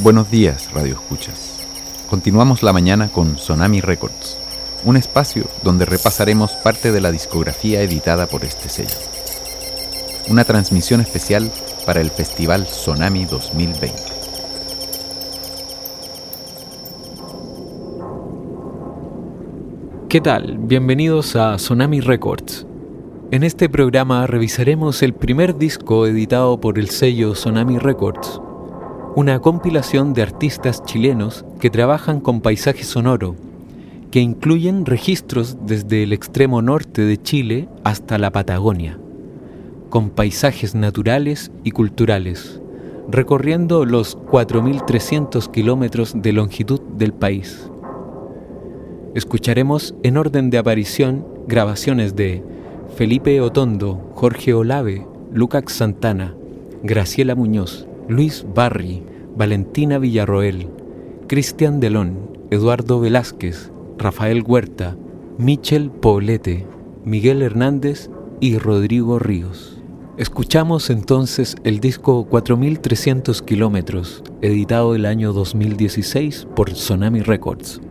Buenos días, Radio Escuchas. Continuamos la mañana con Sonami Records, un espacio donde repasaremos parte de la discografía editada por este sello. Una transmisión especial para el Festival Sonami 2020. ¿Qué tal? Bienvenidos a Sonami Records. En este programa revisaremos el primer disco editado por el sello Sonami Records, una compilación de artistas chilenos que trabajan con paisaje sonoro, que incluyen registros desde el extremo norte de Chile hasta la Patagonia, con paisajes naturales y culturales, recorriendo los 4.300 kilómetros de longitud del país. Escucharemos en orden de aparición grabaciones de Felipe Otondo, Jorge Olave, Lucas Santana, Graciela Muñoz, Luis Barri, Valentina Villarroel, Cristian Delón, Eduardo Velázquez, Rafael Huerta, Michel Poblete, Miguel Hernández y Rodrigo Ríos. Escuchamos entonces el disco 4300 kilómetros, editado el año 2016 por Sonami Records.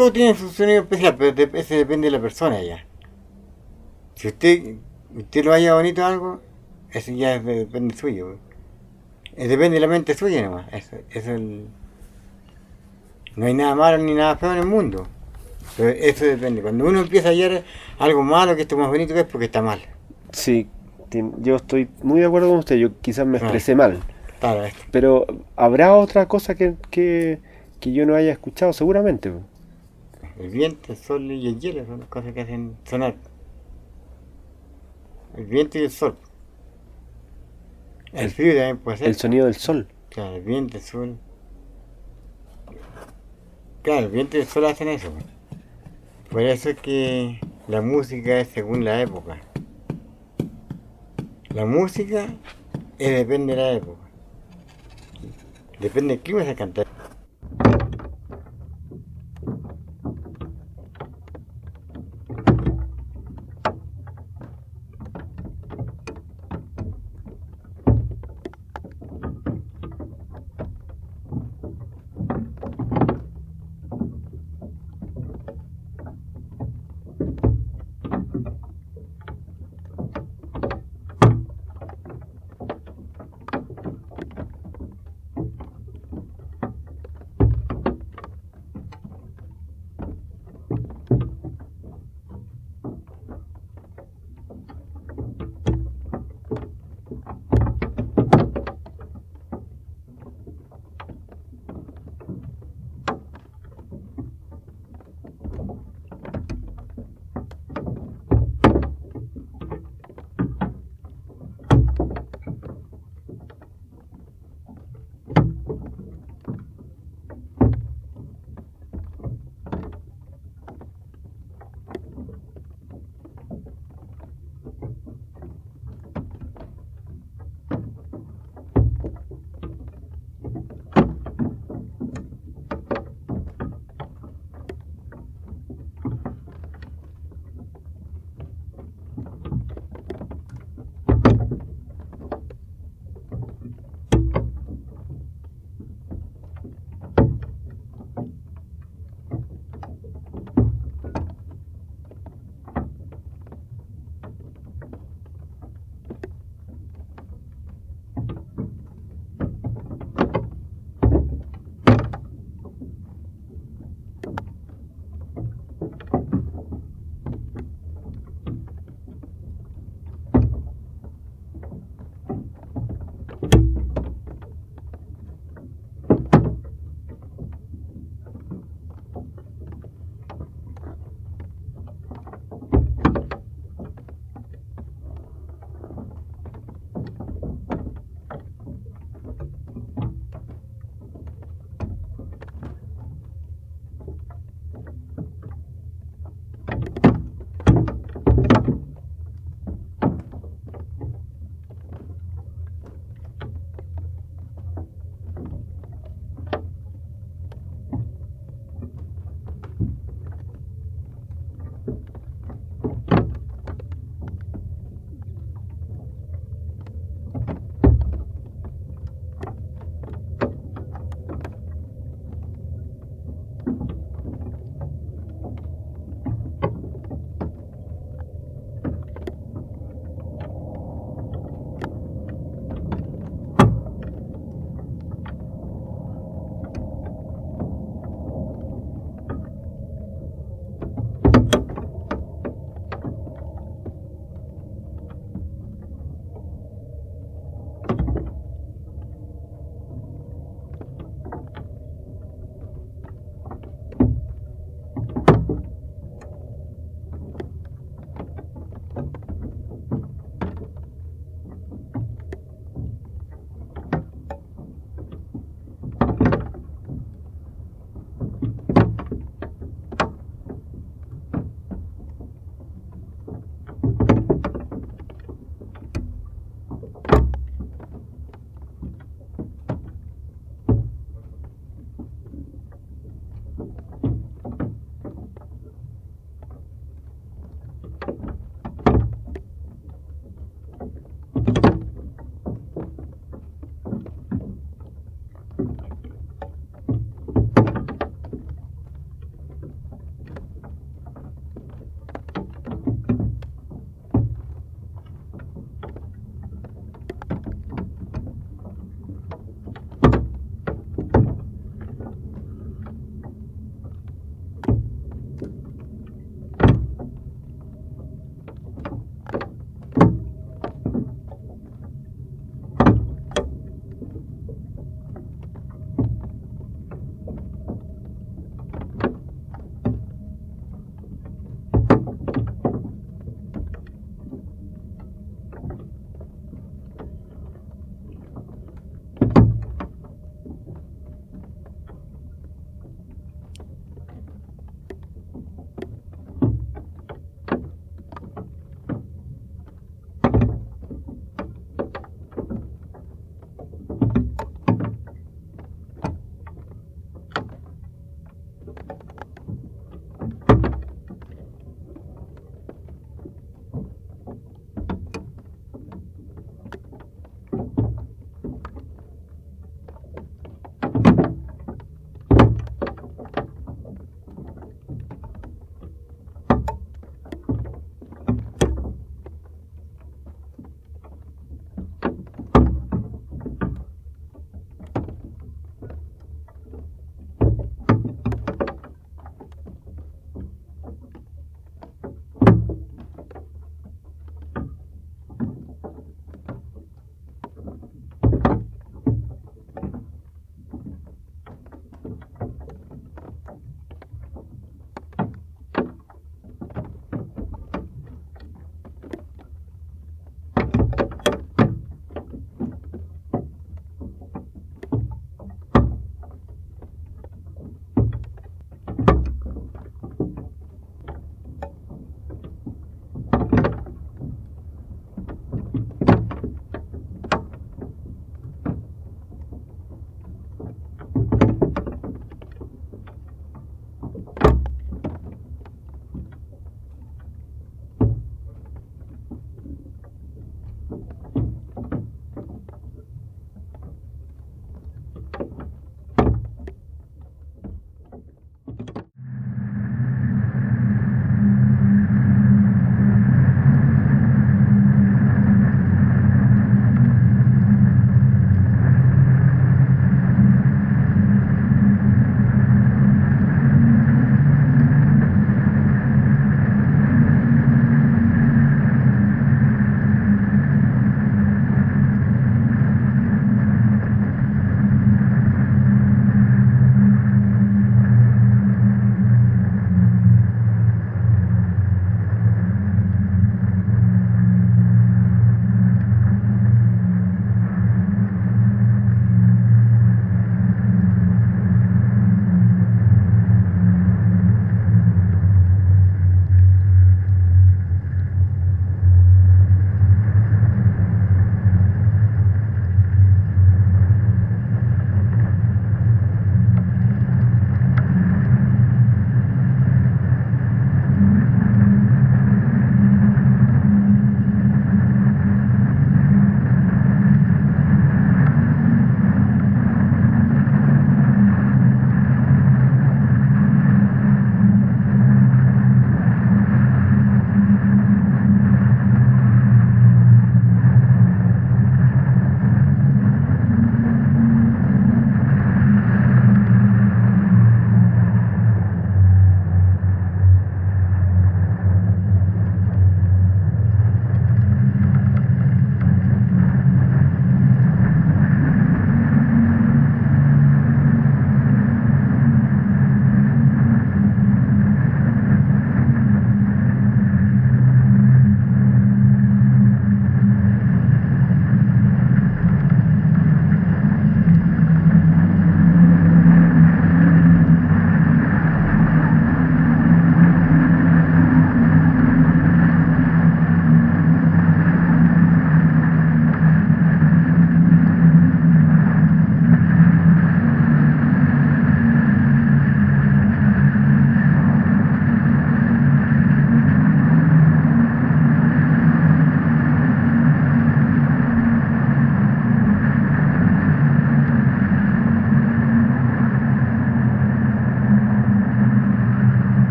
Todo tiene su sonido especial, pero de- ese depende de la persona ya. Si usted, usted lo haya bonito algo, eso ya es depende suyo. Depende de la mente suya nomás. Eso, eso es el... No hay nada malo ni nada feo en el mundo. Pero eso depende. Cuando uno empieza a hallar algo malo, que esto más bonito que es porque está mal. Sí, yo estoy muy de acuerdo con usted. Yo quizás me Ah. expresé mal. Claro. Pero habrá otra cosa que, que, que yo no haya escuchado, seguramente. El viento, el sol y el hielo son las cosas que hacen sonar. El viento y el sol. El, El- frío también puede ser. El sonido del sol. Claro, el viento, el sol. Claro, el viento y el sol hacen eso. pues. Por eso es que la música es según la época. La música es depende de la época. Depende del clima se canta.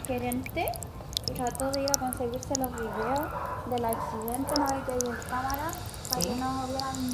Gerente trató de ir a conseguirse los videos del accidente, no hay que cámara para que no vieran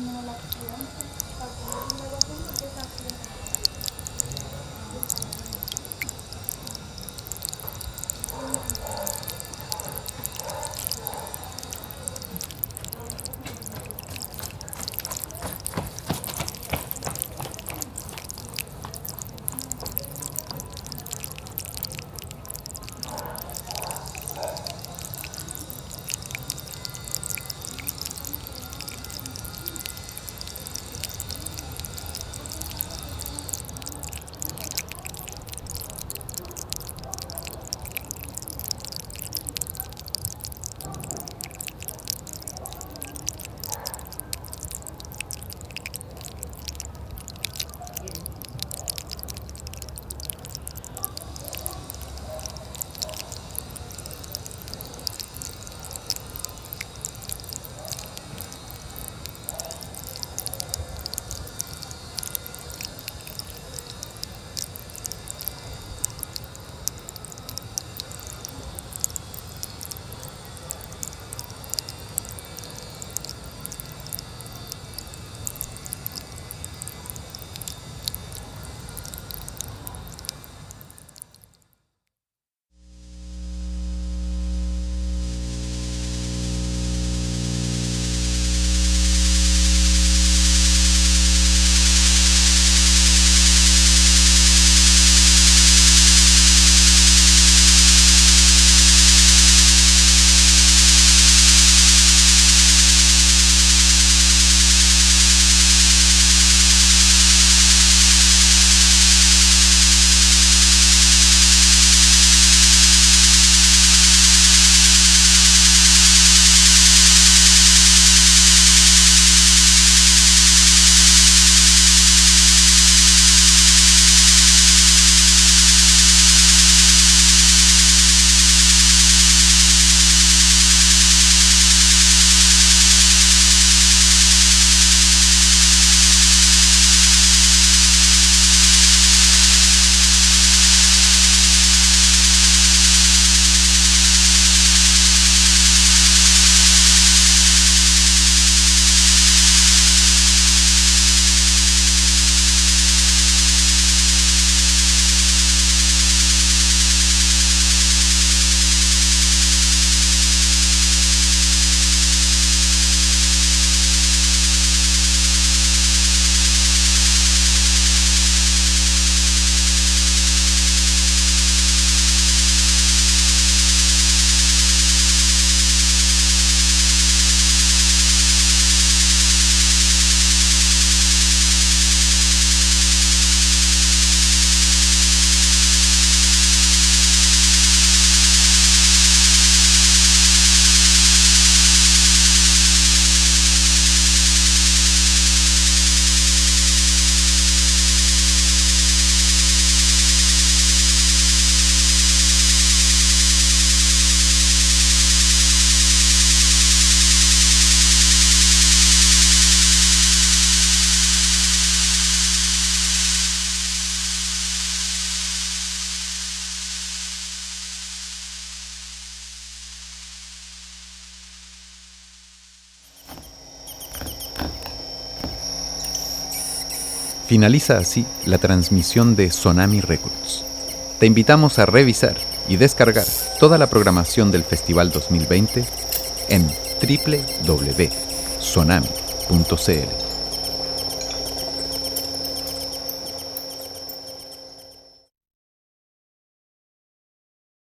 Finaliza así la transmisión de Sonami Records. Te invitamos a revisar y descargar toda la programación del Festival 2020 en www.sonami.cl.